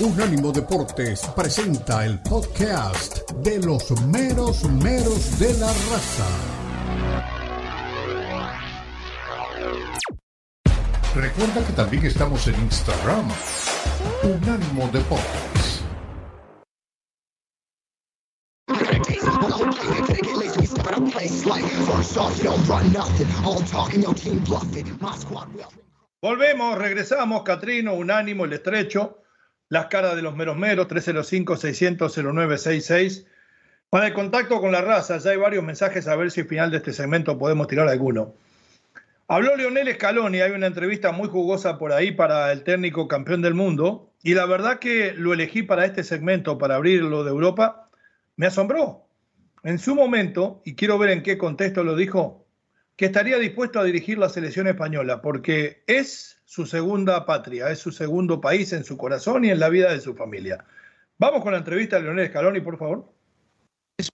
Unánimo Deportes presenta el podcast de los meros meros de la raza. Recuerda que también estamos en Instagram. Unánimo Deportes. Volvemos, regresamos, Catrino, Unánimo, El Estrecho, Las Caras de los Meros Meros, 305-600-0966. Para el contacto con la raza, ya hay varios mensajes a ver si al final de este segmento podemos tirar alguno. Habló Leonel Scaloni, hay una entrevista muy jugosa por ahí para el técnico campeón del mundo, y la verdad que lo elegí para este segmento, para abrirlo de Europa, me asombró. En su momento, y quiero ver en qué contexto lo dijo, que estaría dispuesto a dirigir la selección española, porque es su segunda patria, es su segundo país en su corazón y en la vida de su familia. Vamos con la entrevista de Leonel Scaloni, por favor.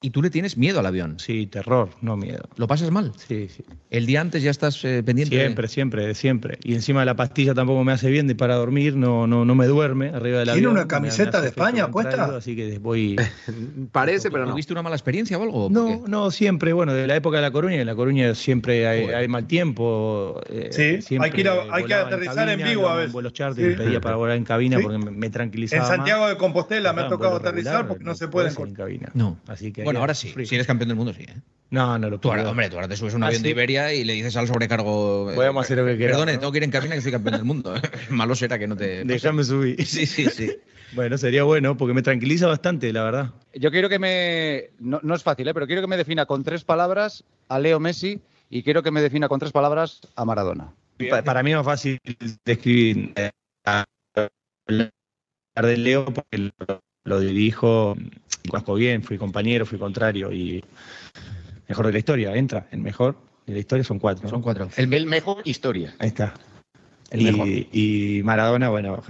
Y tú le tienes miedo al avión. Sí, terror, no miedo. ¿Lo pasas mal? Sí, sí. El día antes ya estás eh, pendiente. Siempre, siempre, siempre. Y encima la pastilla tampoco me hace bien de para dormir, no, no, no me duerme arriba del avión. ¿Tiene una camiseta de España puesta? Así que voy. Parece, pero no. ¿Tuviste una mala experiencia o algo? No, no, siempre. Bueno, de la época de La Coruña, en La Coruña siempre hay, hay mal tiempo. Eh, sí, hay que, ir a, hay que aterrizar en, vivo a veces. Vuelos charter, sí. pedía para volar en cabina porque me, me, tranquilizaba. En Santiago de Compostela me ha tocado aterrizar porque no se puede en cabina. No. Así que bueno, ahora sí. Si eres campeón del mundo, sí. ¿eh? No, no lo tú ahora, Hombre, tú ahora te subes a un avión de Iberia y le dices al sobrecargo. Podemos hacer lo que quieras. Perdone, ¿no? tengo que ir en cabina que soy campeón del mundo. ¿eh? Malo será que no te. Déjame subir. Sí, sí, sí. bueno, sería bueno porque me tranquiliza bastante, la verdad. Yo quiero que me. No, no es fácil, ¿eh? pero quiero que me defina con tres palabras a Leo Messi y quiero que me defina con tres palabras a Maradona. Pa para mí es más fácil describir eh, hablar de Leo porque lo, lo dirijo y conozco bien, fui compañero, fui contrario y mejor de la historia, entra, el mejor de la historia son cuatro. Son cuatro. El, el, mejor historia. Ahí está. El y, mejor. y, Maradona, bueno,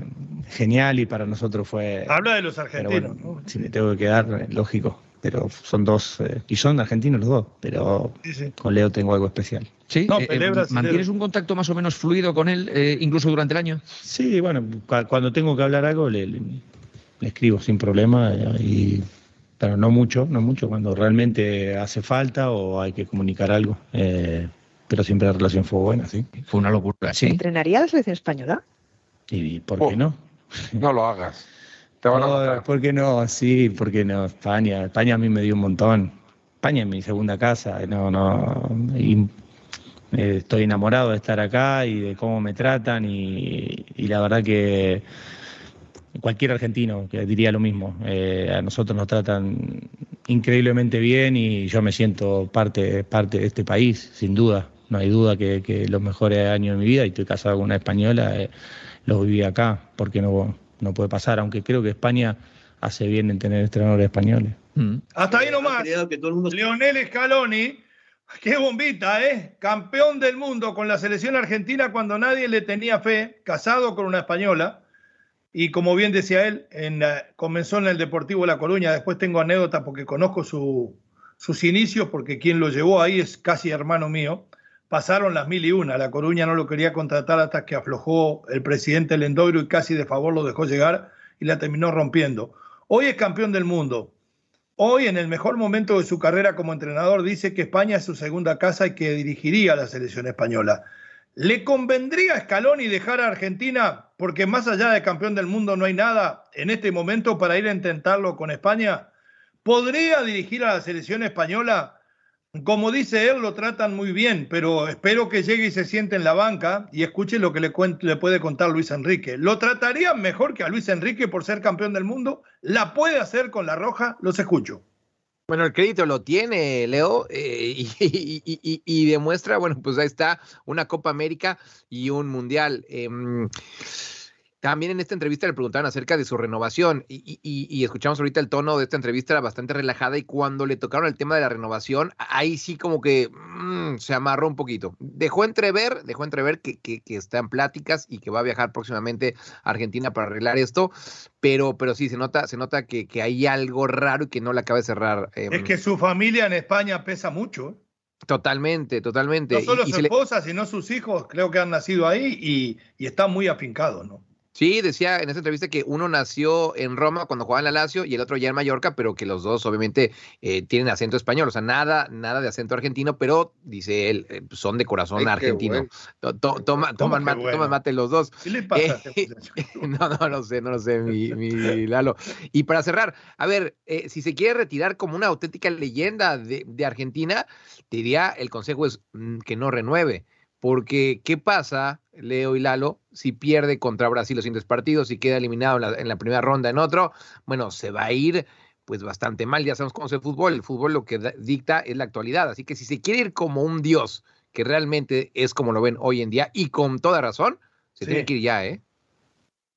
genial y para nosotros fue. Habla de los argentinos. Bueno, Si me tengo que quedar, lógico. Pero son dos, eh, y son argentinos los dos, pero Sí, sí. con Leo tengo algo especial. Sí, No, eh, eh. ¿mantienes un contacto más o menos fluido con él, eh, incluso durante el año? Sí, bueno, cu- cuando tengo que hablar algo le, le- le escribo sin problema, eh, y, pero no mucho, no mucho, cuando realmente hace falta o hay que comunicar algo. eh, pero siempre la relación fue buena, sí. Fue una locura, sí. ¿Entrenaría a la selección española? ¿Y por Oh. qué no? No lo hagas. Te van a No, matar. ¿Por qué no? Sí, ¿por qué no? España, España a mí me dio un montón. España es mi segunda casa, no, no, y, eh, estoy enamorado de estar acá y de cómo me tratan y, y la verdad que cualquier argentino que diría lo mismo. Eh, a nosotros nos tratan increíblemente bien y yo me siento parte, parte de este país, sin duda. No hay duda que, que los mejores años de mi vida, y estoy casado con una española, eh, los viví acá, porque no, no puede pasar, aunque creo que España hace bien en tener entrenadores españoles. Mm. Hasta ahí nomás. Leonel Scaloni, qué bombita, ¿eh? Campeón del mundo con la selección argentina cuando nadie le tenía fe, casado con una española. Y como bien decía él, en, comenzó en el Deportivo La Coruña. Después tengo anécdotas porque conozco su- sus inicios, porque quien lo llevó ahí es casi hermano mío. Pasaron las mil y una. La Coruña no lo quería contratar hasta que aflojó el presidente Lendoiro y casi de favor lo dejó llegar y la terminó rompiendo. Hoy es campeón del mundo. Hoy, en el mejor momento de su carrera como entrenador, dice que España es su segunda casa y que dirigiría a la selección española. ¿Le convendría a Scaloni dejar a Argentina? Porque más allá de campeón del mundo no hay nada en este momento para ir a intentarlo con España. ¿Podría dirigir a la selección española? Como dice él, lo tratan muy bien, pero espero que llegue y se siente en la banca y escuche lo que le, le puede contar Luis Enrique. ¿Lo tratarían mejor que a Luis Enrique por ser campeón del mundo? ¿La puede hacer con la roja? Los escucho. Bueno, el crédito lo tiene Leo eh, y, demuestra, bueno, pues ahí está una Copa América y un Mundial. Em, también en esta entrevista le preguntaban acerca de su renovación y, y- y escuchamos ahorita el tono de esta entrevista era bastante relajada y cuando le tocaron el tema de la renovación, ahí sí como que mm, se amarró un poquito. Dejó entrever, dejó entrever que, que, que está en pláticas y que va a viajar próximamente a Argentina para arreglar esto, pero, pero sí, se nota, se nota que, que hay algo raro y que no le acaba de cerrar. em, Es que su familia en España pesa mucho. ¿eh? Totalmente, totalmente. No solo Y- su le- esposa, sino sus hijos, creo que han nacido ahí y, y está muy afincado, ¿no? Sí, decía en esa entrevista que uno nació en Roma cuando jugaba en la Lazio y el otro ya en Mallorca, pero que los dos obviamente eh, tienen acento español, o sea, nada, nada de acento argentino, pero dice él, eh, son de corazón argentino. toma, toman, mate, los dos. ¿Qué le pasa? Eh, no, no, no sé, no lo sé, mi, mi Lalo. Y para cerrar, a ver, si se quiere retirar como una auténtica leyenda de, de Argentina, diría el consejo es mm, que no renueve. Porque, ¿qué pasa, Leo y Lalo, si pierde contra Brasil los siguientes partidos y queda eliminado en la, primera ronda en otro? Bueno, se va a ir pues bastante mal. Ya sabemos cómo es el fútbol. El fútbol lo que dicta es la actualidad. Así que si se quiere ir como un dios, que realmente es como lo ven hoy en día, y con toda razón, se tiene que ir ya, ¿eh?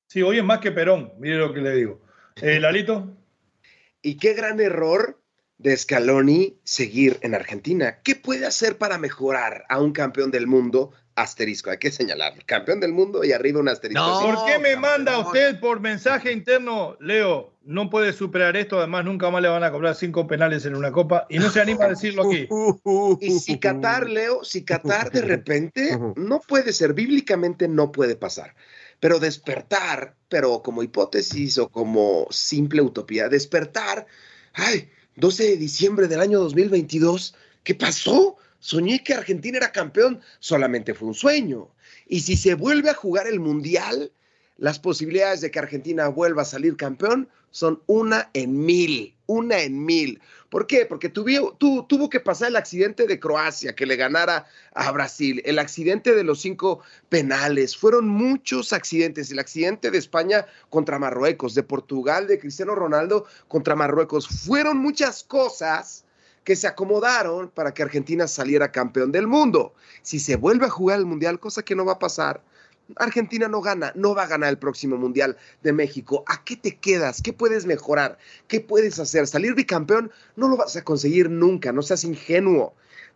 Sí, hoy es más que Perón, mire lo que le digo. Eh, Lalito. y qué gran error de Scaloni seguir en Argentina. ¿Qué puede hacer para mejorar a un campeón del mundo? Asterisco, hay que señalar, campeón del mundo y arriba un asterisco. ¿Por qué me manda usted por mensaje interno, Leo? No puede superar esto, además nunca más le van a cobrar cinco penales en una copa y no se anima a decirlo aquí. Y si Qatar, Leo, si Qatar de repente no puede ser, bíblicamente no puede pasar, pero despertar, pero como hipótesis o como simple utopía, despertar, ay, 12 de diciembre del año 2022, ¿qué pasó? Soñé que Argentina era campeón, solamente fue un sueño. Y si se vuelve a jugar el Mundial, las posibilidades de que Argentina vuelva a salir campeón son una en mil, una en mil. ¿Por qué? Porque tuvo, tuvo que pasar el accidente de Croacia, que le ganara a Brasil, el accidente de los cinco penales, fueron muchos accidentes, el accidente de España contra Marruecos, de Portugal, de Cristiano Ronaldo contra Marruecos, fueron muchas cosas que se acomodaron para que Argentina saliera campeón del mundo. Si se vuelve a jugar el Mundial, cosa que no va a pasar, Argentina no gana, no va a ganar el próximo Mundial de México. ¿A qué te quedas? ¿Qué puedes mejorar? ¿Qué puedes hacer? Salir bicampeón no lo vas a conseguir nunca, no seas ingenuo.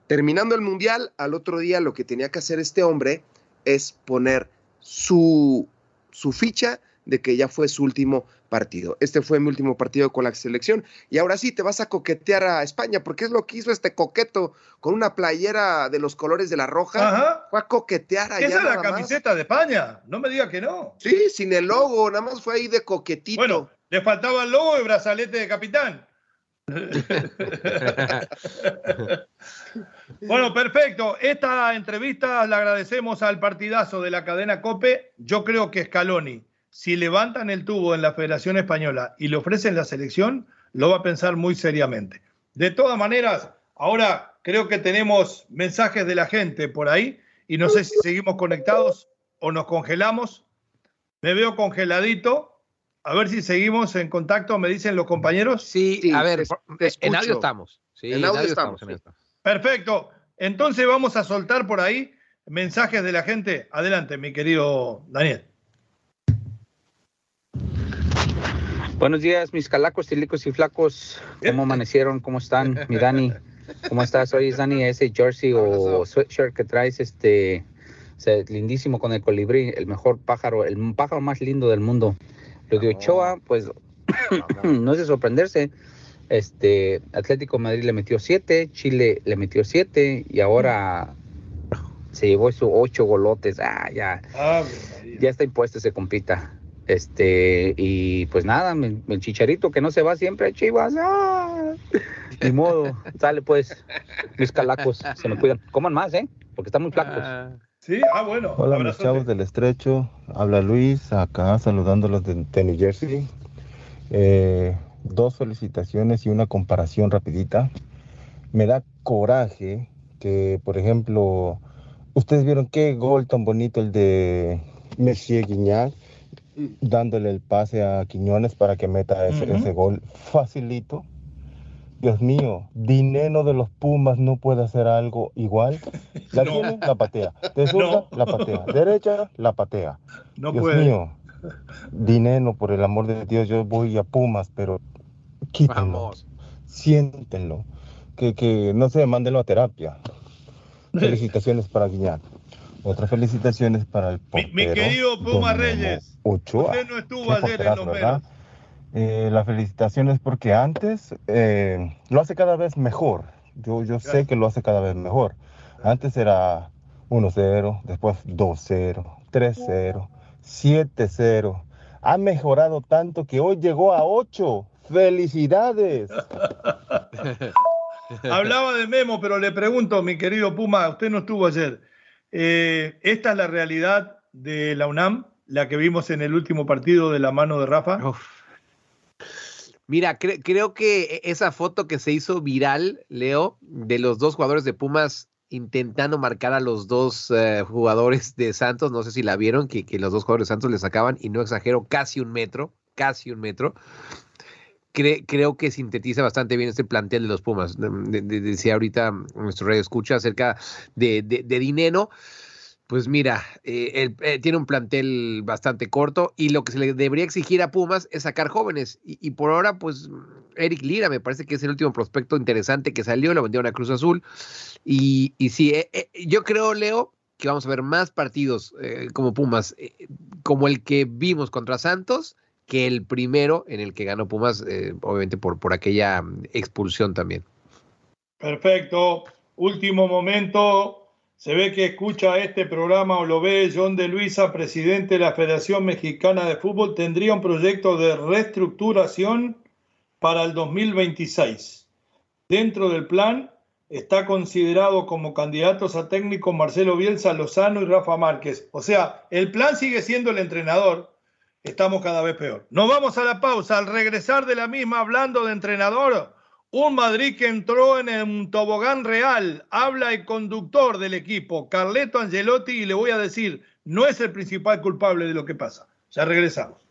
Terminando el Mundial, al otro día lo que tenía que hacer este hombre es poner su, su ficha de que ya fue su último partido. Este fue mi último partido con la selección. Y ahora sí, te vas a coquetear a España, porque es lo que hizo este coqueto con una playera de los colores de la roja. Ajá. Fue a coquetear allá. Esa es la camiseta de España, no me diga que no. Sí, sin el logo, nada más fue ahí de coquetito. Bueno, le faltaba el logo y brazalete de capitán. bueno, perfecto. Esta entrevista la agradecemos al partidazo de la cadena Cope. Yo creo que Scaloni si levantan el tubo en la Federación Española y le ofrecen la selección, lo va a pensar muy seriamente. De todas maneras, ahora creo que tenemos mensajes de la gente por ahí y no sé si seguimos conectados o nos congelamos. Me veo congeladito. A ver si seguimos en contacto, me dicen los compañeros. Sí, a ver, en audio estamos. Sí, en audio, estamos. Perfecto. Entonces vamos a soltar por ahí mensajes de la gente. Adelante, mi querido Daniel. Buenos días, mis calacos, tilicos y flacos. ¿Cómo amanecieron? ¿Cómo están? Mi Dani, ¿cómo estás? Hoy es Dani, ese jersey o sweatshirt que traes, este, lindísimo con el colibrí, el mejor pájaro, el pájaro más lindo del mundo. Lo de Ochoa, pues, no es de sorprenderse. Este, Atlético Madrid le metió siete, Chile le metió siete y ahora se llevó sus ocho golotes. Ah, ya. ya está impuesto ese compita. Este, y pues nada, el, chicharito que no se va siempre a Chivas. ¡ah! Ni modo, sale pues, mis calacos, se me cuidan. Coman más, ¿eh? Porque están muy flacos. Ah, sí, ah, bueno. Hola, mis chavos del estrecho. Habla Luis, acá saludándolos de, de New Jersey. Eh, dos felicitaciones y una comparación rapidita. Me da coraje que, por ejemplo, ustedes vieron qué gol tan bonito el de Messier Guiñac dándole el pase a Quiñones para que meta ese, gol facilito. Dios mío, Dinero de los Pumas no puede hacer algo igual. La tiene, la patea. De la patea. Derecha, la patea. No Dios puede. mío, Dinero, por el amor de Dios, yo voy a Pumas, pero quítenlo. Siéntenlo. Que, que no se mándenlo a terapia. Felicitaciones para Guiñán. Otras felicitaciones para el portero, mi, querido Puma Reyes. Ochoa. Usted no estuvo ayer en los ¿verdad? Eh, la felicitación es porque antes eh, lo hace cada vez mejor. Yo, yo sé que lo hace cada vez mejor. Antes era 1-0, después 2-0, 3-0, 7-0. Ha mejorado tanto que hoy llegó a 8. ¡Felicidades! Hablaba de Memo, pero le pregunto, mi querido Puma, usted no estuvo ayer. Eh, ¿Esta es la realidad de la UNAM, la que vimos en el último partido de la mano de Rafa? Mira, creo que e-, esa foto que se hizo viral, Leo, de los dos jugadores de Pumas intentando marcar a los dos eh, jugadores de Santos, no sé si la vieron, que, que los dos jugadores de Santos le sacaban, y no exagero, casi un metro, casi un metro creo que sintetiza bastante bien este plantel de los Pumas. decía ahorita nuestro rey escucha acerca de, dinero. Pues mira, eh, eh, tiene un plantel bastante corto y lo que se le debería exigir a Pumas es sacar jóvenes. Y, por ahora, pues Eric Lira me parece que es el último prospecto interesante que salió, lo vendieron a Cruz Azul. Y, sí, eh, yo creo, Leo, que vamos a ver más partidos como Pumas, como el que vimos contra Santos que el primero en el que ganó Pumas, eh, obviamente por, por aquella mm, expulsión también. Perfecto. Último momento. Se ve que escucha este programa o lo ve John de Luisa, presidente de la Federación Mexicana de Fútbol, tendría un proyecto de reestructuración para el 2026. Dentro del plan está considerado como candidatos a técnico Marcelo Bielsa, Lozano y Rafa Márquez. O sea, el plan sigue siendo el entrenador, estamos cada vez peor. Nos vamos a la pausa. Al regresar de la misma, hablando de entrenador, un Madrid que entró en un tobogán real, habla el conductor del equipo, Carleto Angelotti, y le voy a decir, no es el principal culpable de lo que pasa. Ya regresamos.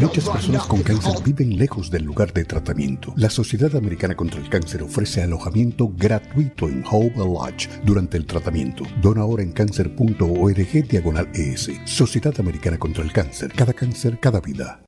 Muchas personas con cáncer viven lejos del lugar de tratamiento. La Sociedad Americana contra el Cáncer ofrece alojamiento gratuito en Hope Lodge durante el tratamiento. Dona ahora en cáncer.org diagonal ES. Sociedad Americana contra el Cáncer. Cada cáncer, cada vida.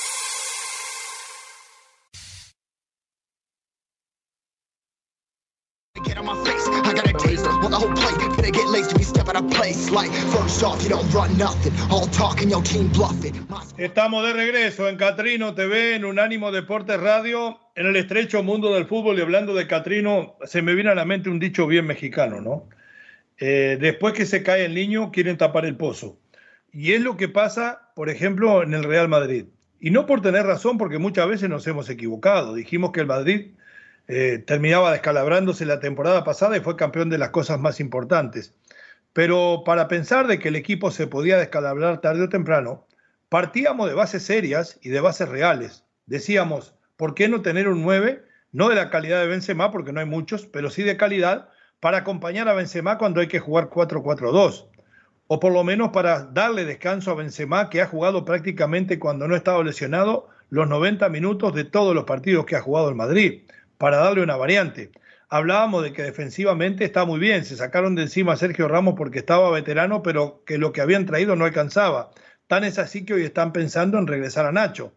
Estamos de regreso en Catrino TV, en Unánimo Deportes Radio, en el estrecho mundo del fútbol. Y hablando de Catrino, se me viene a la mente un dicho bien mexicano, ¿no? Eh, después que se cae el niño, quieren tapar el pozo. Y es lo que pasa, por ejemplo, en el Real Madrid. Y no por tener razón, porque muchas veces nos hemos equivocado. Dijimos que el Madrid eh, terminaba descalabrándose la temporada pasada y fue campeón de las cosas más importantes. Pero para pensar de que el equipo se podía descalabrar tarde o temprano, partíamos de bases serias y de bases reales. Decíamos, ¿por qué no tener un 9? No de la calidad de Benzema, porque no hay muchos, pero sí de calidad, para acompañar a Benzema cuando hay que jugar 4-4-2. O por lo menos para darle descanso a Benzema, que ha jugado prácticamente cuando no ha estado lesionado los 90 minutos de todos los partidos que ha jugado el Madrid, para darle una variante hablábamos de que defensivamente está muy bien. Se sacaron de encima a Sergio Ramos porque estaba veterano, pero que lo que habían traído no alcanzaba. Tan es así que hoy están pensando en regresar a Nacho.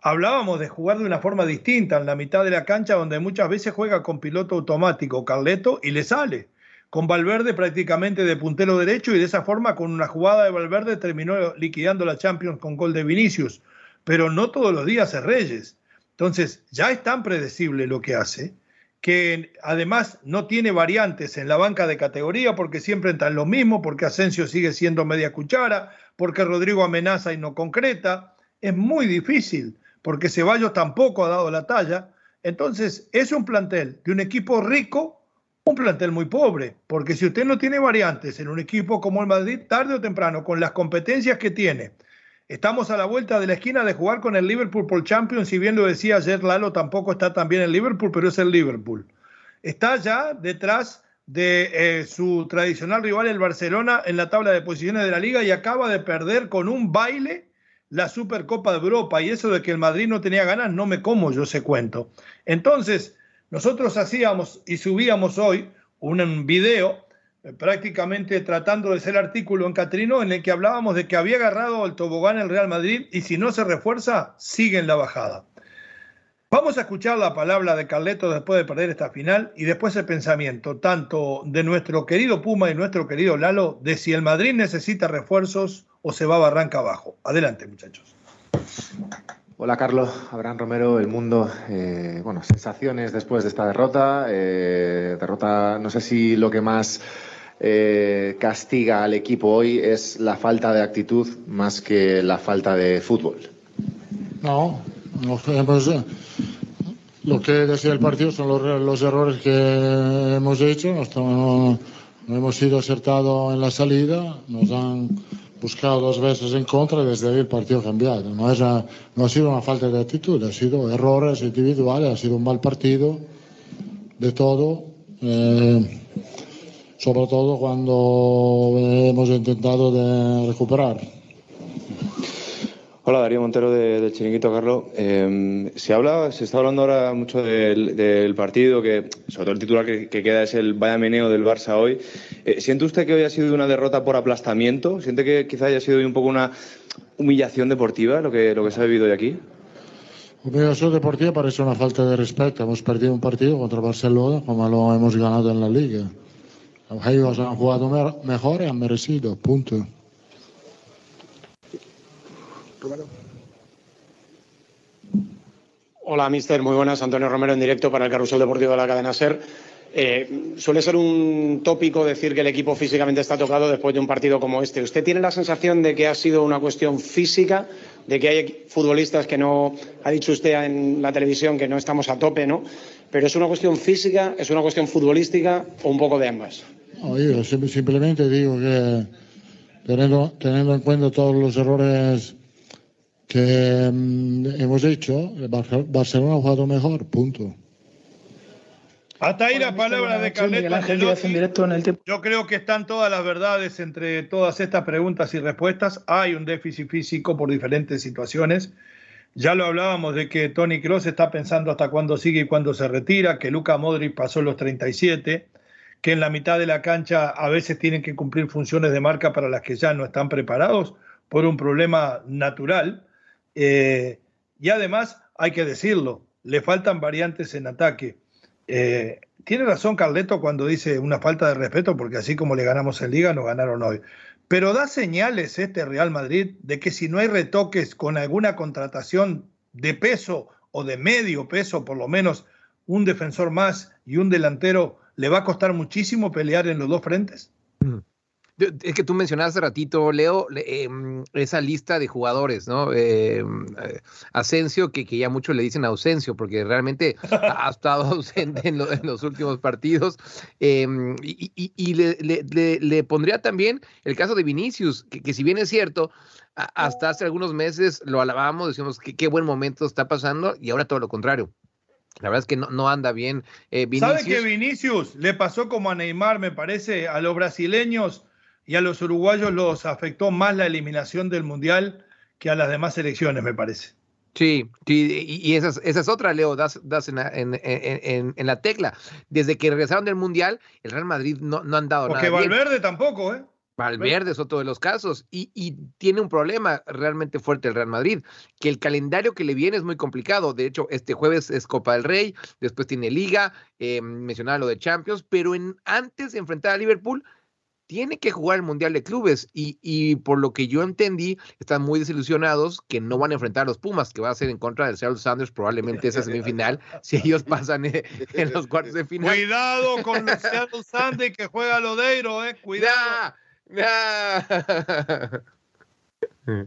Hablábamos de jugar de una forma distinta en la mitad de la cancha, donde muchas veces juega con piloto automático, Carleto, y le sale. Con Valverde prácticamente de puntero derecho y de esa forma con una jugada de Valverde terminó liquidando la Champions con gol de Vinicius. Pero no todos los días es Reyes. Entonces ya es tan predecible lo que hace que además no tiene variantes en la banca de categoría porque siempre están lo mismo, porque Asensio sigue siendo media cuchara, porque Rodrigo amenaza y no concreta. Es muy difícil porque Ceballos tampoco ha dado la talla. Entonces es un plantel de un equipo rico, un plantel muy pobre, porque si usted no tiene variantes en un equipo como el Madrid, tarde o temprano, con las competencias que tiene, Estamos a la vuelta de la esquina de jugar con el Liverpool por Champions. Si bien lo decía ayer Lalo, tampoco está tan bien el Liverpool, pero es el Liverpool. Está ya detrás de eh, su tradicional rival, el Barcelona, en la tabla de posiciones de la liga y acaba de perder con un baile la Supercopa de Europa. Y eso de que el Madrid no tenía ganas, no me como yo ese cuento. Entonces, nosotros hacíamos y subíamos hoy un video prácticamente tratando de ser artículo en Catrino en el que hablábamos de que había agarrado el tobogán el Real Madrid y si no se refuerza, sigue en la bajada. Vamos a escuchar la palabra de Carleto después de perder esta final y después el pensamiento tanto de nuestro querido Puma y nuestro querido Lalo de si el Madrid necesita refuerzos o se va a barranca abajo. Adelante, muchachos. Hola Carlos, Abraham Romero, El Mundo. Eh, bueno, sensaciones después de esta derrota. Eh, derrota, no sé si lo que más eh, castiga al equipo hoy es la falta de actitud más que la falta de fútbol. No, no pues, lo que decía el partido son los, errores que hemos hecho. No, hemos sido acertados en la salida, nos han buscado dos veces en contra y desde ahí el partido cambiado. No, es no ha sido una falta de actitud, ha sido errores individuales, ha sido un mal partido de todo. Eh, sobre todo cuando hemos intentado de recuperar. Hola, Darío Montero de, Chiringuito, Carlos. Eh, se, habla, se está hablando ahora mucho del, partido, que sobre todo el titular que, queda es el vaya meneo del Barça hoy. Eh, ¿Siente usted que hoy ha sido una derrota por aplastamiento? ¿Siente que quizá haya sido hoy un poco una humillación deportiva lo que, lo que se ha vivido hoy aquí? Humillación deportiva parece una falta de respeto. Hemos perdido un partido contra Barcelona como lo hemos ganado en la Liga. Ellos han jugado mejor y han merecido, punto. Hola, mister. Muy buenas. Antonio Romero en directo para el Carrusel Deportivo de la cadena SER. Eh, suele ser un tópico decir que el equipo físicamente está tocado después de un partido como este. ¿Usted tiene la sensación de que ha sido una cuestión física, de que hay futbolistas que no, ha dicho usted en la televisión que no estamos a tope, ¿no? Pero es una cuestión física, es una cuestión futbolística o un poco de ambas. yo simplemente digo que teniendo, teniendo en cuenta todos los errores que mm, hemos hecho, Barcelona ha jugado mejor, punto. Hasta ahí la palabra de Carleto Yo creo que están todas las verdades entre todas estas preguntas y respuestas. Hay un déficit físico por diferentes situaciones. Ya lo hablábamos de que Tony Cross está pensando hasta cuándo sigue y cuándo se retira, que Luca Modric pasó los 37, que en la mitad de la cancha a veces tienen que cumplir funciones de marca para las que ya no están preparados por un problema natural. Eh, y además, hay que decirlo, le faltan variantes en ataque. Eh, tiene razón Carleto cuando dice una falta de respeto, porque así como le ganamos en Liga, nos ganaron hoy. Pero da señales este Real Madrid de que si no hay retoques con alguna contratación de peso o de medio peso, por lo menos un defensor más y un delantero, le va a costar muchísimo pelear en los dos frentes. Es que tú mencionaste hace ratito, Leo, em, esa lista de jugadores, ¿no? Em, eh, Asensio, que, que, ya muchos le dicen ausencio, porque realmente ha, estado ausente en, los últimos partidos. Em, y, le, pondría también el caso de Vinicius, que, si bien es cierto, hasta hace algunos meses lo alabamos, decimos que qué buen momento está pasando, y ahora todo lo contrario. La verdad es que no, no anda bien eh, Vinicius. ¿Sabe que Vinicius le pasó como a Neymar, me parece, a los brasileños? Y a los uruguayos los afectó más la eliminación del Mundial que a las demás elecciones, me parece. Sí, y, esa, es, otra, Leo, das, das en, la tecla. Desde que regresaron del Mundial, el Real Madrid no, no han dado Porque nada. Porque Valverde tampoco, ¿eh? Valverde es otro de los casos y, tiene un problema realmente fuerte el Real Madrid, que el calendario que le viene es muy complicado. De hecho, este jueves es Copa del Rey, después tiene Liga, eh, mencionaba lo de Champions, pero en, antes de enfrentar a Liverpool tiene que jugar el Mundial de Clubes y, por lo que yo entendí, están muy desilusionados que no van a enfrentar a los Pumas, que va a ser en contra del Seattle Sanders probablemente esa semifinal, si ellos pasan en, los cuartos de final. Cuidado con los Seattle Sanders que juega Lodeiro, eh, cuidado.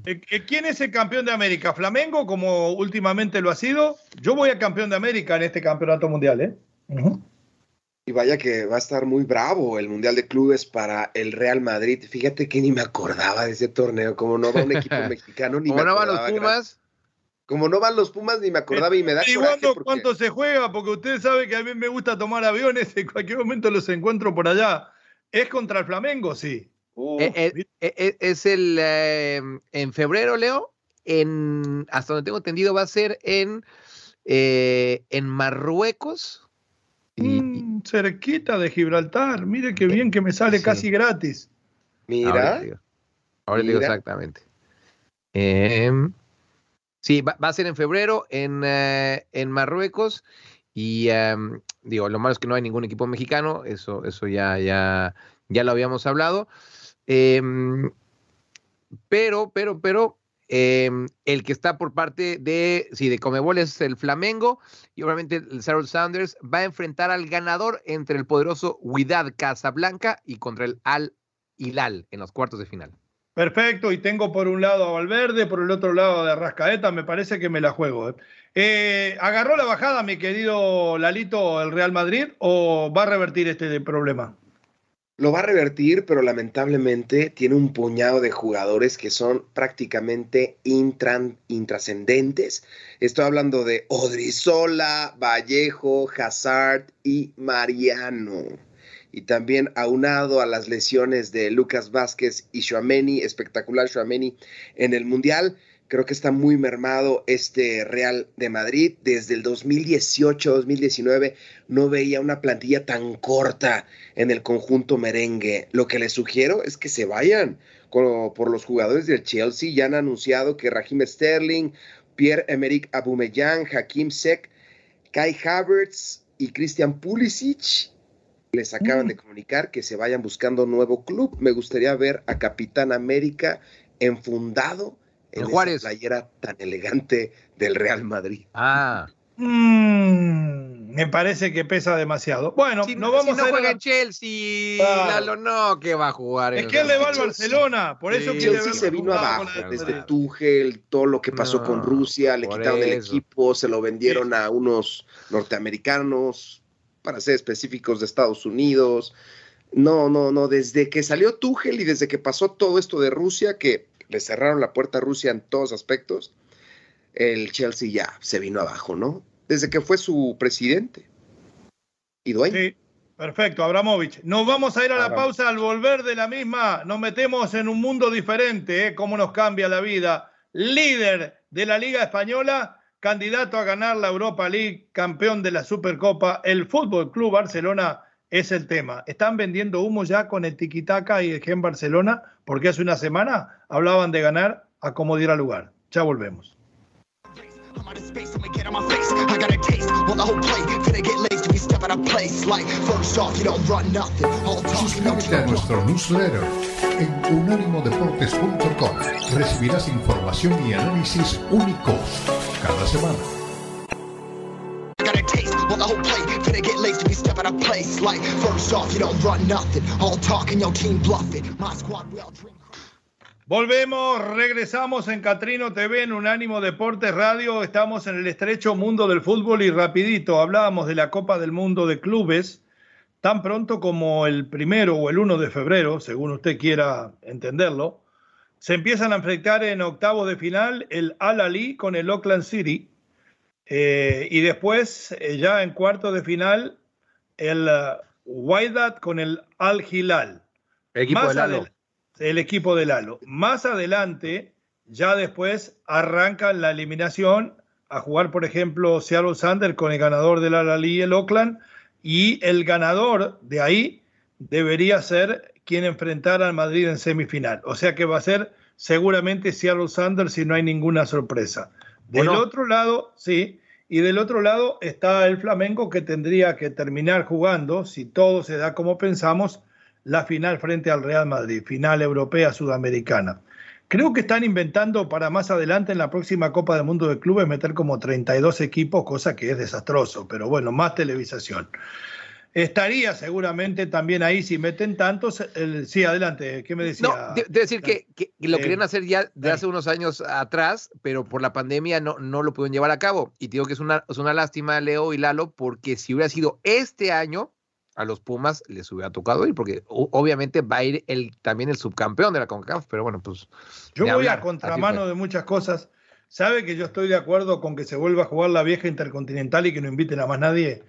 Eh, eh, ¿Quién es el campeón de América? ¿Flamengo, como últimamente lo ha sido? Yo voy a campeón de América en este campeonato mundial, ¿eh? Y vaya que va a estar muy bravo el Mundial de Clubes para el Real Madrid. Fíjate que ni me acordaba de ese torneo, como no va un equipo mexicano, ni como no van los Pumas. Como no van los Pumas, ni me acordaba y me da ¿Y cuánto, cuánto se juega? Porque usted sabe que a mí me gusta tomar aviones, en cualquier momento los encuentro por allá. ¿Es contra el Flamengo? Sí. Eh, eh, eh, es el en febrero, Leo. En, hasta donde tengo entendido, va a ser en, en Marruecos Mm, cerquita de Gibraltar. Mire qué bien que me sale casi gratis. Mira. Ahora, digo, exactamente. Em, Sí, va, a ser en febrero en, eh, en Marruecos. Y em, digo, lo malo es que no hay ningún equipo mexicano, eso, eso ya, ya, ya lo habíamos hablado. Em, pero, pero, pero, em, el que está por parte de, sí, de Comebol es el Flamengo y obviamente el Seattle Sounders va a enfrentar al ganador entre el poderoso Huidad Casablanca y contra el Al Hilal en los cuartos de final. Perfecto, y tengo por un lado a Valverde, por el otro lado a Rascaeta, me parece que me la juego. ¿eh? Eh, ¿Agarró la bajada, mi querido Lalito, el Real Madrid o va a revertir este problema? Lo va a revertir, pero lamentablemente tiene un puñado de jugadores que son prácticamente intrascendentes. Estoy hablando de Odrizola, Vallejo, Hazard y Mariano y también aunado a las lesiones de Lucas Vázquez y Shuameni, espectacular Shuameni en el Mundial. Creo que está muy mermado este Real de Madrid. Desde el 2018-2019 no veía una plantilla tan corta en el conjunto merengue. Lo que les sugiero es que se vayan por los jugadores del Chelsea. Ya han anunciado que Raheem Sterling, Pierre-Emerick Aubameyang, Hakim Sek, Kai Havertz y Christian Pulisic les acaban de mm. comunicar que se vayan buscando un nuevo club. Me gustaría ver a Capitán América enfundado en la playera tan elegante del Real Madrid. Ah. Mm, me parece que pesa demasiado. Bueno, no vamos a ir juega en Chelsea, Lalo, no, que va a jugar. Es que él le va al Barcelona, por eso Chelsea se vino abajo desde Tuchel, todo lo que pasó con Rusia, le quitaron el equipo, se lo vendieron a unos norteamericanos, para ser específicos, de Estados Unidos. No, no, no, desde que salió Tuchel y desde que pasó todo esto de Rusia, que le cerraron la puerta a Rusia en todos aspectos, el Chelsea ya se vino abajo, ¿no? Desde que fue su presidente y dueño. Sí, perfecto, Abramovich. Nos vamos a ir a la pausa al volver de la misma. Nos metemos en un mundo diferente, ¿eh? Cómo nos cambia la vida. Líder de la Liga Española candidato a ganar la Europa League, campeón de la Supercopa, el Fútbol Club Barcelona es el tema. Están vendiendo humo ya con el tiquitaca y el Gen Barcelona, porque hace una semana hablaban de ganar a como diera lugar. Ya volvemos. Suscríbete a nuestro newsletter en unánimodeportes.com. Recibirás información y análisis únicos cada semana. Volvemos, regresamos en Catrino TV en Unánimo Deportes Radio. Estamos en el estrecho mundo del fútbol y rapidito hablábamos de la Copa del Mundo de Clubes. Tan pronto como el primero o el 1 de febrero, según usted quiera entenderlo, se empiezan a enfrentar en octavo de final el Al-Ali con el Oakland City eh, y después eh, ya en cuarto de final el uh, con el Al-Hilal. El equipo del Lalo. El equipo del Lalo. Más adelante, ya después arrancan la eliminación a jugar, por ejemplo, Seattle Sander con el ganador del y el Oakland y el ganador de ahí debería ser quien enfrentara al Madrid en semifinal. O sea que va a ser seguramente Seattle Sanders si no hay ninguna sorpresa. Del otro lado, sí, y del otro lado está el Flamengo que tendría que terminar jugando, si todo se da como pensamos, la final frente al Real Madrid, final europea sudamericana. Creo que están inventando para más adelante en la próxima Copa del Mundo de Clubes meter como 32 equipos, cosa que es desastroso, pero bueno, más televisación. Estaría seguramente también ahí si meten tantos. sí, adelante, ¿qué me decía? No, de, decir que, lo eh, querían hacer ya de hace unos años atrás, pero por la pandemia no, no lo pudieron llevar a cabo. Y digo que es una, es una lástima, Leo y Lalo, porque si hubiera sido este año, a los Pumas les hubiera tocado ir, porque obviamente va a ir el, también el subcampeón de la CONCACAF, pero bueno, pues... Yo voy a contramano de muchas cosas. ¿Sabe que yo estoy de acuerdo con que se vuelva a jugar la vieja intercontinental y que no inviten a más nadie?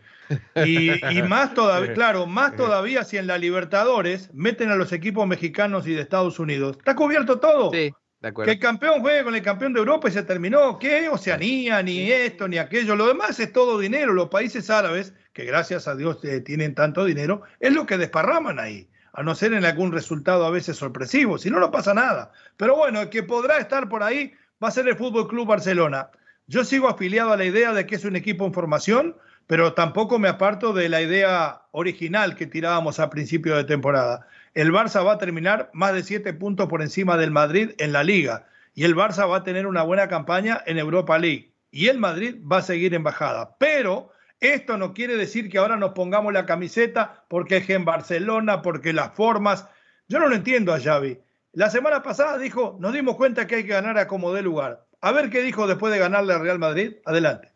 Y, más todavía, claro, más todavía si en la Libertadores meten a los equipos mexicanos y de Estados Unidos. Está cubierto todo. Sí, de acuerdo. Que el campeón juegue con el campeón de Europa y se terminó. ¿Qué? Oceanía, ni esto, ni aquello. Lo demás es todo dinero. Los países árabes que gracias a Dios eh, tienen tanto dinero, es lo que desparraman ahí, a no ser en algún resultado a veces sorpresivo, si no, no pasa nada. Pero bueno, el que podrá estar por ahí va a ser el Fútbol Club Barcelona. Yo sigo afiliado a la idea de que es un equipo en formación, pero tampoco me aparto de la idea original que tirábamos a principio de temporada. El Barça va a terminar más de siete puntos por encima del Madrid en la liga y el Barça va a tener una buena campaña en Europa League y el Madrid va a seguir en bajada. Pero esto no quiere decir que ahora nos pongamos la camiseta porque es en Barcelona, porque las formas. Yo no lo entiendo a Xavi. La semana pasada dijo, nos dimos cuenta que hay que ganar a como dé lugar. A ver qué dijo después de ganarle al Real Madrid. Adelante.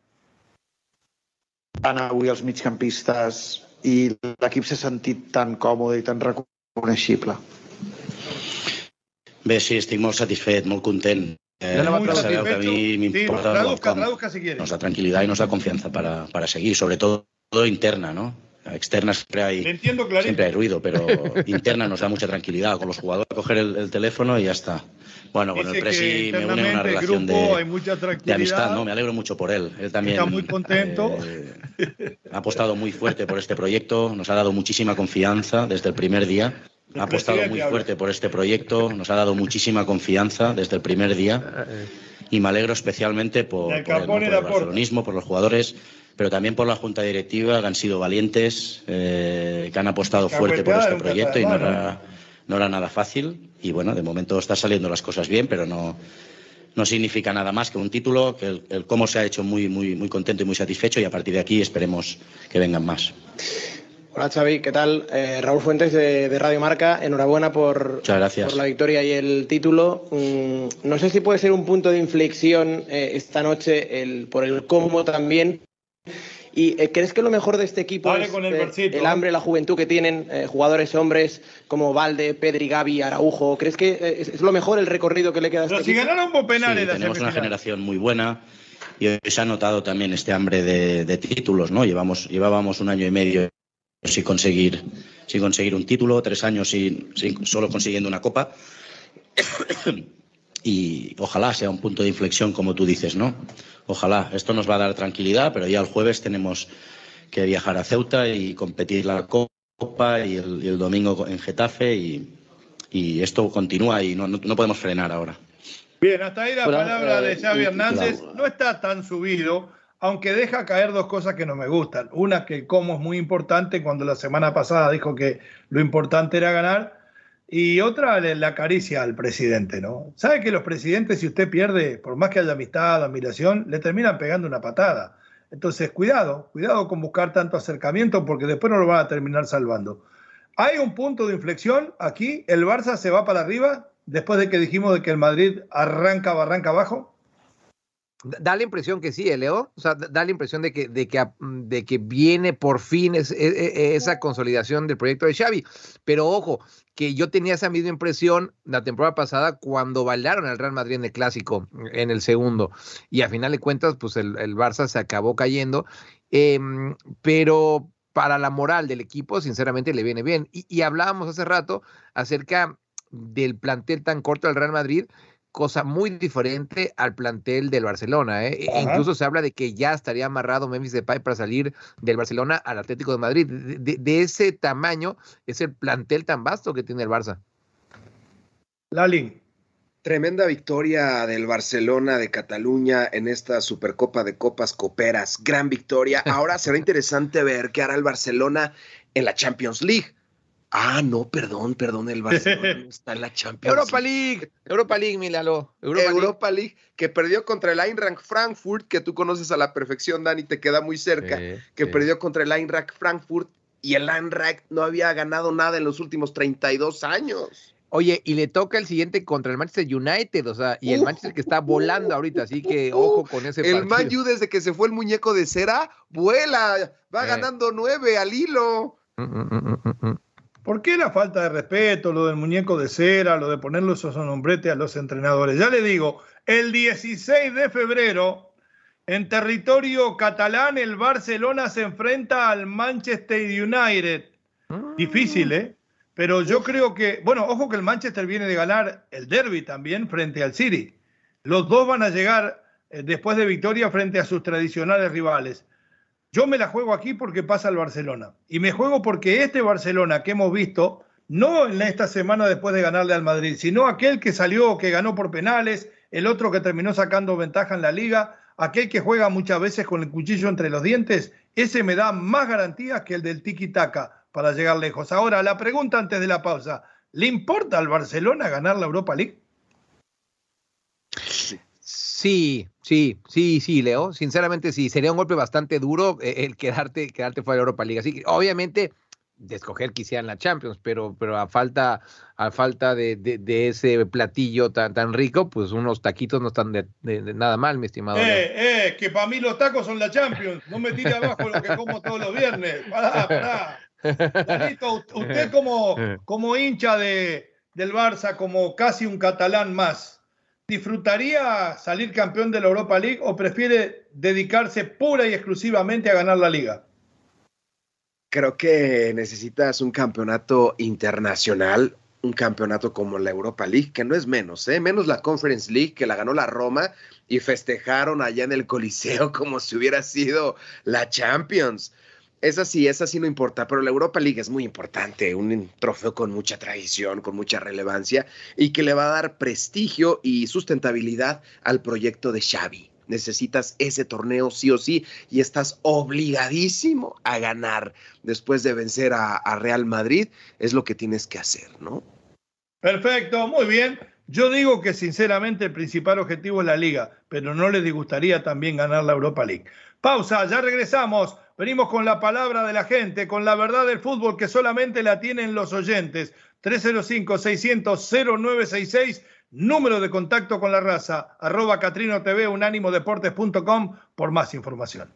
Van avui els migcampistes i l'equip s'ha sentit tan còmode i tan reconeixible. Bé, sí, estic molt satisfet, molt content. Eh, ya sabeu que a mí me importa sí, traduzca, traduzca si nos da tranquilidad y nos da confianza para, para seguir, sobre todo, todo interna, ¿no? Externa siempre hay, siempre hay ruido, pero interna nos da mucha tranquilidad. Con los jugadores, coger el, el teléfono y ya está. Bueno, con el Presi me une una relación grupo, de, de, amistad, ¿no? Me alegro mucho por él. Él también está muy contento. Eh, ha apostado muy fuerte por este proyecto, nos ha dado muchísima confianza desde el primer día. Ha apostado muy fuerte por este proyecto, nos ha dado muchísima confianza desde el primer día y me alegro especialmente por, por, el, por el barcelonismo, por los jugadores, pero también por la junta directiva que han sido valientes, eh, que han apostado fuerte por este proyecto y no era, no era nada fácil. Y bueno, de momento están saliendo las cosas bien, pero no, no significa nada más que un título, que el, el cómo se ha hecho muy, muy, muy contento y muy satisfecho y a partir de aquí esperemos que vengan más. Hola Xavi, ¿qué tal? Eh, Raúl Fuentes de, de, Radio Marca, enhorabuena por, por, la victoria y el título. Mm, no sé si puede ser un punto de inflexión eh, esta noche el, por el cómo también. ¿Y eh, crees que lo mejor de este equipo Dale es el, el, hambre, la juventud que tienen jugadores hombres como Valde, Pedri, Gavi, Araujo? ¿Crees que es, es, lo mejor el recorrido que le queda a este Pero si equipo? ganaron penales sí, tenemos una generación muy buena y hoy se ha notado también este hambre de, de títulos, ¿no? Llevamos, llevábamos un año y medio sin conseguir, sin conseguir un título, tres años sin, sin, solo consiguiendo una copa. Y ojalá sea un punto de inflexión, como tú dices, ¿no? Ojalá. Esto nos va a dar tranquilidad, pero ya el jueves tenemos que viajar a Ceuta y competir la copa y el, y el domingo en Getafe y, y, esto continúa y no, no, no podemos frenar ahora. Bien, hasta ahí la palabra de Xavi Hernández. No está tan subido aunque deja caer dos cosas que no me gustan. Una, que el cómo es muy importante, cuando la semana pasada dijo que lo importante era ganar. Y otra, la caricia al presidente, ¿no? ¿Sabe que los presidentes, si usted pierde, por más que haya amistad, admiración, le terminan pegando una patada? Entonces, cuidado, cuidado con buscar tanto acercamiento porque después no lo van a terminar salvando. Hay un punto de inflexión aquí, el Barça se va para arriba, después de que dijimos de que el Madrid arranca, barranca abajo. Da la impresión que sí, ¿eh, Leo. O sea, da la impresión de que, de que, de que viene por fin es, es, es, esa consolidación del proyecto de Xavi. Pero ojo, que yo tenía esa misma impresión la temporada pasada cuando bailaron al Real Madrid en el clásico, en el segundo. Y a final de cuentas, pues el, el Barça se acabó cayendo. Eh, pero para la moral del equipo, sinceramente, le viene bien. Y, y hablábamos hace rato acerca del plantel tan corto del Real Madrid cosa muy diferente al plantel del Barcelona. ¿eh? Incluso se habla de que ya estaría amarrado Memphis Depay para salir del Barcelona al Atlético de Madrid. De, de, de, ese tamaño es el plantel tan vasto que tiene el Barça. Lali. Tremenda victoria del Barcelona de Cataluña en esta Supercopa de Copas Coperas. Gran victoria. Ahora será interesante ver qué hará el Barcelona en la Champions League. Ah, no, perdón, perdón, el Barcelona está en la Champions Europa League. Europa League, míralo. Europa, Europa League. League. que perdió contra el Eintracht Frankfurt, que tú conoces a la perfección, Dani, te queda muy cerca, sí, que sí. perdió contra el Eintracht Frankfurt y el Eintracht no había ganado nada en los últimos 32 años. Oye, y le toca el siguiente contra el Manchester United, o sea, y el uh, Manchester que está volando ahorita, así que uh, ojo con ese el partido. El Man U desde que se fue el muñeco de cera, vuela, va eh. ganando nueve al hilo. Mm, mm, mm, ¿Por qué la falta de respeto, lo del muñeco de cera, lo de ponerle esos nombretes a los entrenadores? Ya le digo, el 16 de febrero, en territorio catalán, el Barcelona se enfrenta al Manchester United. Difícil, ¿eh? Pero yo creo que, bueno, ojo que el Manchester viene de ganar el derby también frente al City. Los dos van a llegar eh, después de victoria frente a sus tradicionales rivales. Yo me la juego aquí porque pasa el Barcelona. Y me juego porque este Barcelona que hemos visto, no en esta semana después de ganarle al Madrid, sino aquel que salió, que ganó por penales, el otro que terminó sacando ventaja en la liga, aquel que juega muchas veces con el cuchillo entre los dientes, ese me da más garantías que el del tiki-taka para llegar lejos. Ahora, la pregunta antes de la pausa, ¿le importa al Barcelona ganar la Europa League? Sí, sí, sí, sí, Leo. Sinceramente, sí, sería un golpe bastante duro eh, el quedarte, quedarte fuera de Europa League. Así que, obviamente, de escoger quisiera en la Champions, pero, pero a falta, a falta de, de, ese platillo tan, tan rico, pues unos taquitos no están de, nada mal, mi estimado. Eh, eh, que para mí los tacos son la Champions. No me tire abajo lo que como todos los viernes. Pará, pará. usted como, como hincha de, del Barça, como casi un catalán más, ¿disfrutaría salir campeón de la Europa League o prefiere dedicarse pura y exclusivamente a ganar la liga? Creo que necesitas un campeonato internacional, un campeonato como la Europa League, que no es menos, ¿eh? menos la Conference League, que la ganó la Roma y festejaron allá en el Coliseo como si hubiera sido la Champions. Esa sí, esa sí no importa, pero la Europa League es muy importante, un trofeo con mucha tradición, con mucha relevancia y que le va a dar prestigio y sustentabilidad al proyecto de Xavi. Necesitas ese torneo sí o sí y estás obligadísimo a ganar después de vencer a, Real Madrid. Es lo que tienes que hacer, ¿no? Perfecto, muy bien. Yo digo que sinceramente el principal objetivo es la liga, pero no le disgustaría también ganar la Europa League. Pausa, ya regresamos. Venimos con la palabra de la gente, con la verdad del fútbol que solamente la tienen los oyentes. 305-600-0966, número de contacto con la raza, arroba Catrino TV, unánimodeportes.com por más información.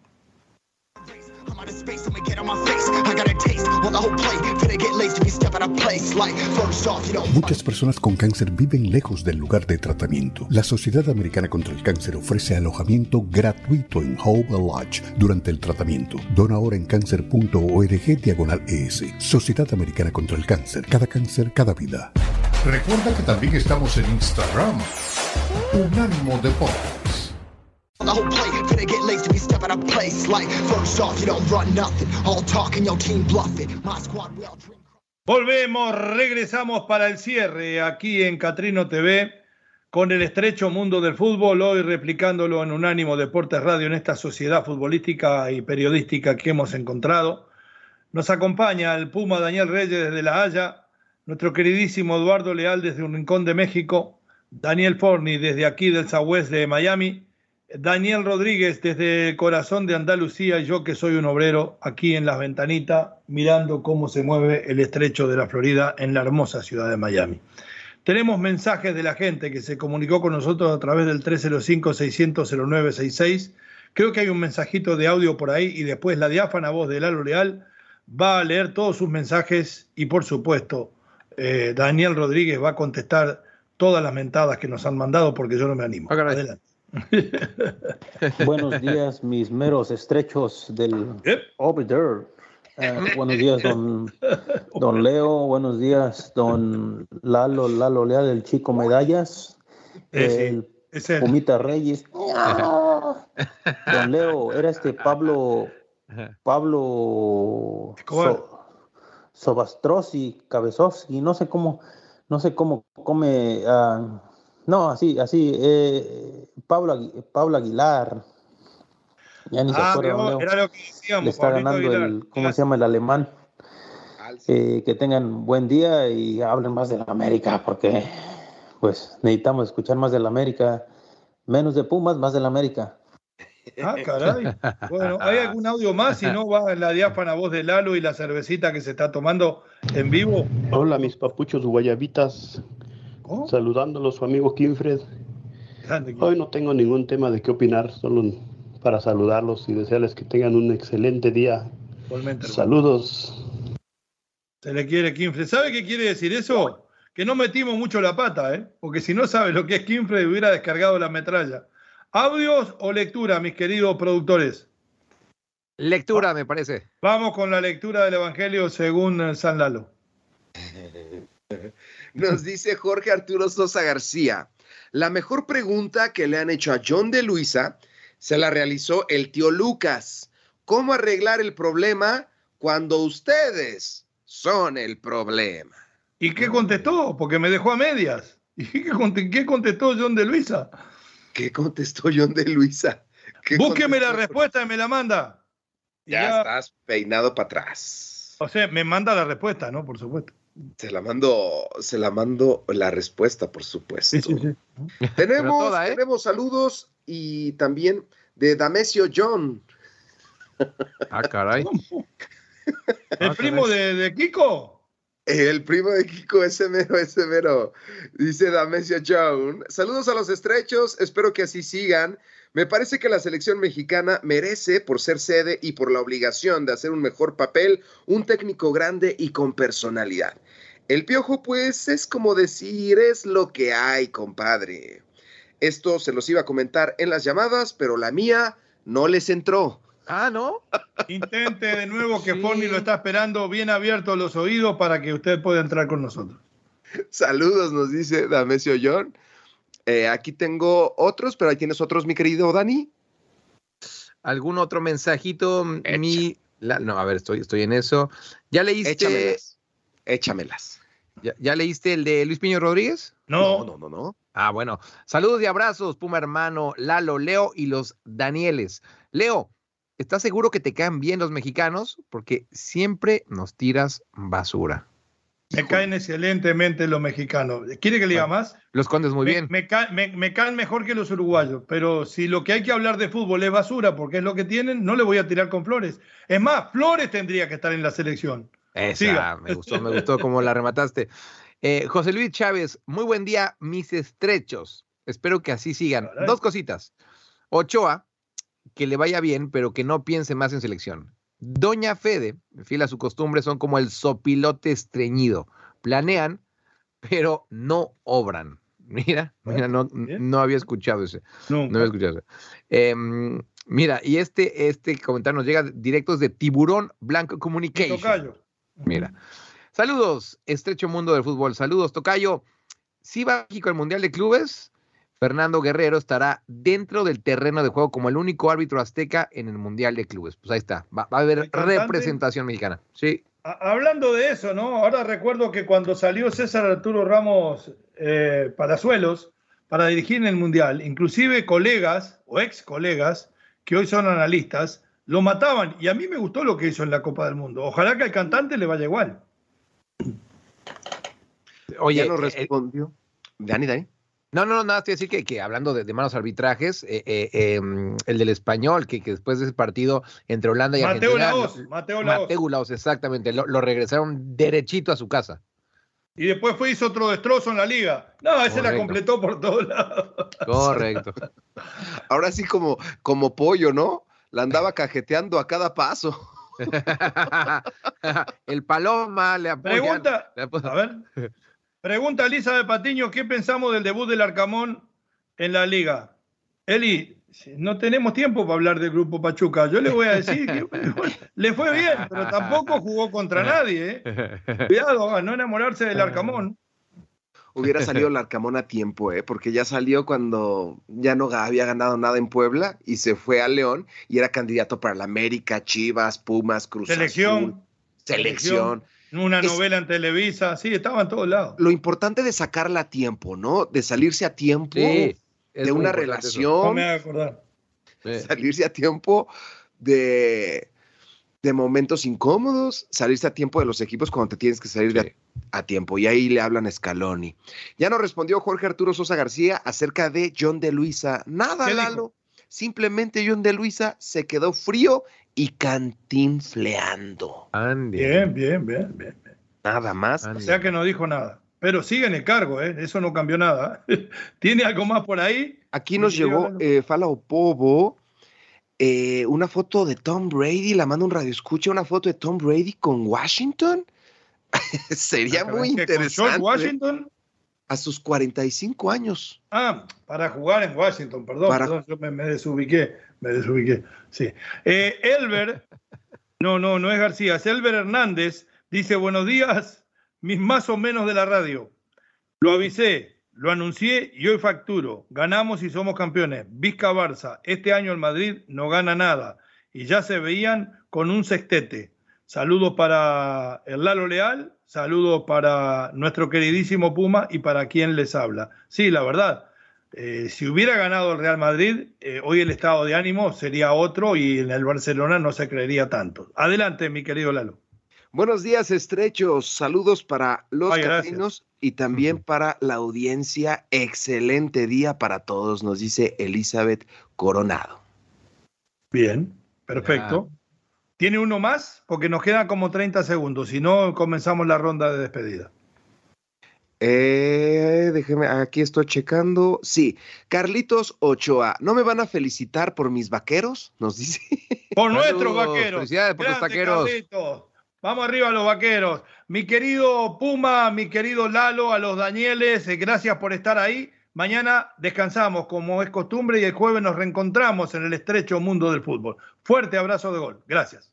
Muchas personas con cáncer viven lejos del lugar de tratamiento. La Sociedad Americana contra el Cáncer ofrece alojamiento gratuito en Hope Lodge durante el tratamiento. Dona ahora en cáncer.org diagonal ES. Sociedad Americana contra el Cáncer. Cada cáncer, cada vida. Recuerda que también estamos en Instagram. Unánimo Deportes. Volvemos, regresamos para el cierre aquí en Catrino TV con el estrecho mundo del fútbol, hoy replicándolo en Unánimo Deportes Radio en esta sociedad futbolística y periodística que hemos encontrado. Nos acompaña el Puma Daniel Reyes desde La Haya, nuestro queridísimo Eduardo Leal desde un rincón de México, Daniel Forni desde aquí del Southwest de Miami Daniel Rodríguez desde el corazón de Andalucía, yo que soy un obrero aquí en las ventanitas, mirando cómo se mueve el estrecho de la Florida en la hermosa ciudad de Miami. Tenemos mensajes de la gente que se comunicó con nosotros a través del 305-600-0966. Creo que hay un mensajito de audio por ahí y después la diáfana voz de Lalo Leal va a leer todos sus mensajes y por supuesto eh, Daniel Rodríguez va a contestar todas las mentadas que nos han mandado porque yo no me animo. Adelante. buenos días, mis meros estrechos del Obiter. Eh, buenos días, don, don Leo. Buenos días, don Lalo, Lalo Lea del Chico Medallas. el Pumita Reyes. don Leo, era este Pablo, Pablo so, Sobastrosi, Cabezovsky, no sé cómo, no sé cómo come. Uh, no, así, así. Eh, Pablo, Pablo Aguilar. Ya ni se ah, acuerda. era lo que decíamos. Le está ganando el, ¿cómo se llama? El alemán. Eh, que tengan buen día y hablen más de la América, porque pues necesitamos escuchar más de la América. Menos de Pumas, más de la América. Ah, caray. Bueno, ¿hay algún audio más? Si no, va la diáfana voz de Lalo y la cervecita que se está tomando en vivo. Hola, mis papuchos guayabitas. Saludándolos, su amigo Kinfred. Hoy no tengo ningún tema de qué opinar, solo para saludarlos y desearles que tengan un excelente día. Saludos. Se le quiere Kinfred. ¿Sabe qué quiere decir eso? Que no metimos mucho la pata, ¿eh? Porque si no sabe lo que es Kinfred, hubiera descargado la metralla. ¿Audios o lectura, mis queridos productores? Lectura, me parece. Vamos con la lectura del Evangelio según San Lalo. Nos dice Jorge Arturo Sosa García. La mejor pregunta que le han hecho a John de Luisa se la realizó el tío Lucas. ¿Cómo arreglar el problema cuando ustedes son el problema? ¿Y qué contestó? Porque me dejó a medias. ¿Y qué contestó John de Luisa? ¿Qué contestó John de Luisa? Búsqueme la respuesta y me la manda. Ya, estás peinado para atrás. O sea, me manda la respuesta, ¿no? Por supuesto. Se la mando, se la mando la respuesta, por supuesto. Tenemos, ¿eh? tenemos saludos y también de Damesio John. Ah, caray. ¿El primo de, de, Kiko? El primo de Kiko, ese mero, ese mero. Dice Damesio John. Saludos a los estrechos, espero que así sigan. Me parece que la selección mexicana merece, por ser sede y por la obligación de hacer un mejor papel, un técnico grande y con personalidad. El piojo, pues, es como decir, es lo que hay, compadre. Esto se los iba a comentar en las llamadas, pero la mía no les entró. Ah, ¿no? Intente de nuevo que sí. lo está esperando bien abiertos los oídos para que usted pueda entrar con nosotros. Saludos, nos dice Damesio John. Eh, aquí tengo otros, pero ahí tienes otros, mi querido Dani. ¿Algún otro mensajito? Mi, no, a ver, estoy, estoy en eso. ¿Ya leíste? Échamelas. Échamelas. ¿Ya, leíste el de Luis Piño Rodríguez? No. no, no, no, Ah, bueno. Saludos y abrazos, Puma hermano, Lalo, Leo y los Danieles. Leo, ¿estás seguro que te caen bien los mexicanos? Porque siempre nos tiras basura. Me caen excelentemente los mexicanos. ¿Quiere que le diga más? Los condes muy me, bien. Me, ca me, me, caen mejor que los uruguayos, pero si lo que hay que hablar de fútbol es basura, porque es lo que tienen, no le voy a tirar con Flores. Es más, Flores tendría que estar en la selección. Esa, Siga. me gustó, me gustó cómo la remataste. Eh, José Luis Chávez, muy buen día, mis estrechos. Espero que así sigan. Dos cositas. Ochoa, que le vaya bien, pero que no piense más en selección. Doña Fede, fiel a su costumbre, son como el sopilote estreñido. Planean, pero no obran. Mira, mira, no, no había escuchado ese. No, no había escuchado ese. Eh, mira, y este, este comentario nos llega directos de Tiburón Blanco Communication. Tocayo. Mira. Saludos, estrecho mundo del fútbol. Saludos, Tocayo. Si va México al Mundial de Clubes, Fernando Guerrero estará dentro del terreno de juego como el único árbitro azteca en el Mundial de Clubes. Pues ahí está, va, va a haber representación mexicana. Sí. Hablando de eso, ¿no? Ahora recuerdo que cuando salió César Arturo Ramos eh, Palazuelos para dirigir en el Mundial, inclusive colegas o ex colegas que hoy son analistas, lo mataban y a mí me gustó lo que hizo en la Copa del Mundo. Ojalá que al cantante le vaya igual. Oye, ya lo respondió. Eh, Dani, Dani. No, no, no, nada, estoy decir que, que hablando de, de, malos arbitrajes, eh, eh, eh, el del español, que, que, después de ese partido entre Holanda y Mateo Argentina. Laos, Mateo Laos. Mateo Laos, exactamente, lo, lo, regresaron derechito a su casa. Y después fue hizo otro destrozo en la liga. No, ese Correcto. la completó por todos lados. Correcto. Ahora sí como, como pollo, ¿no? La andaba cajeteando a cada paso. el Paloma le apoya. Pregunta, le apoya. a ver. Pregunta Lisa de Patiño, ¿qué pensamos del debut del Arcamón en la liga? Eli, no tenemos tiempo para hablar del grupo Pachuca. Yo le voy a decir que le fue bien, pero tampoco jugó contra nadie. ¿eh? Cuidado, a no enamorarse del Arcamón. Hubiera salido el Arcamón a tiempo, ¿eh? porque ya salió cuando ya no había ganado nada en Puebla y se fue a León y era candidato para la América, Chivas, Pumas, Cruz Selección. Azul, selección. Una novela en Televisa, sí, estaba en todos lados. Lo importante de sacarla a tiempo, ¿no? De salirse a tiempo sí, de una relación. No me voy a acordar. Sí. Salirse a tiempo de, de, momentos incómodos, salirse a tiempo de los equipos cuando te tienes que salir sí. de a, a, tiempo. Y ahí le hablan a Scaloni. Ya nos respondió Jorge Arturo Sosa García acerca de John de Luisa. Nada, Lalo. Simplemente John de Luisa se quedó frío y cantinfleando. Andy. Bien, bien, bien, bien. Nada más. Andy. O sea que no dijo nada. Pero sigue en el cargo, ¿eh? eso no cambió nada. ¿Tiene algo más por ahí? Aquí nos llegó eh, Fala Opobo, eh, una foto de Tom Brady, la manda un radio escucha, una foto de Tom Brady con Washington. Sería muy interesante. ¿Con Washington? A sus 45 años. Ah, para jugar en Washington, perdón, para... perdón yo me, me, desubiqué, me desubiqué. Sí. Eh, Elber, no, no, no es García, es Elber Hernández, dice, buenos días, mis más o menos de la radio. Lo avisé, lo anuncié y hoy facturo. Ganamos y somos campeones. Vizca Barça, este año el Madrid no gana nada y ya se veían con un sextete. Saludos para el Lalo Leal, saludos para nuestro queridísimo Puma y para quien les habla. Sí, la verdad, eh, si hubiera ganado el Real Madrid, eh, hoy el estado de ánimo sería otro y en el Barcelona no se creería tanto. Adelante, mi querido Lalo. Buenos días, estrechos. Saludos para los caminos y también para la audiencia. Excelente día para todos, nos dice Elizabeth Coronado. Bien, perfecto. ¿Tiene uno más? Porque nos quedan como 30 segundos. Si no, comenzamos la ronda de despedida. Eh, déjeme, aquí estoy checando. Sí, Carlitos Ochoa, ¿no me van a felicitar por mis vaqueros? Nos dice. Por nuestros vaqueros. Felicidades por los vaqueros. Vamos arriba a los vaqueros. Mi querido Puma, mi querido Lalo, a los Danieles, eh, gracias por estar ahí. Mañana descansamos como es costumbre y el jueves nos reencontramos en el estrecho mundo del fútbol. Fuerte abrazo de gol. Gracias.